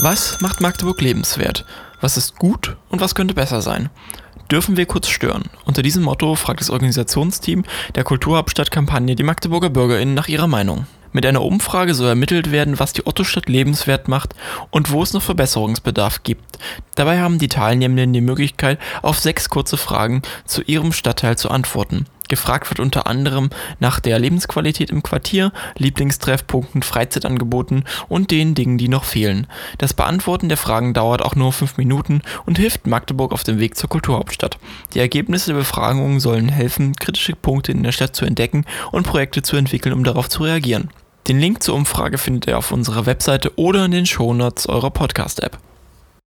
Was macht Magdeburg lebenswert? Was ist gut und was könnte besser sein? Dürfen wir kurz stören? Unter diesem Motto fragt das Organisationsteam der Kulturhauptstadtkampagne die Magdeburger BürgerInnen nach ihrer Meinung. Mit einer Umfrage soll ermittelt werden, was die Ottostadt lebenswert macht und wo es noch Verbesserungsbedarf gibt. Dabei haben die Teilnehmenden die Möglichkeit, auf sechs kurze Fragen zu ihrem Stadtteil zu antworten. Gefragt wird unter anderem nach der Lebensqualität im Quartier, Lieblingstreffpunkten, Freizeitangeboten und den Dingen, die noch fehlen. Das Beantworten der Fragen dauert auch nur fünf Minuten und hilft Magdeburg auf dem Weg zur Kulturhauptstadt. Die Ergebnisse der Befragungen sollen helfen, kritische Punkte in der Stadt zu entdecken und Projekte zu entwickeln, um darauf zu reagieren. Den Link zur Umfrage findet ihr auf unserer Webseite oder in den Shownotes eurer Podcast-App.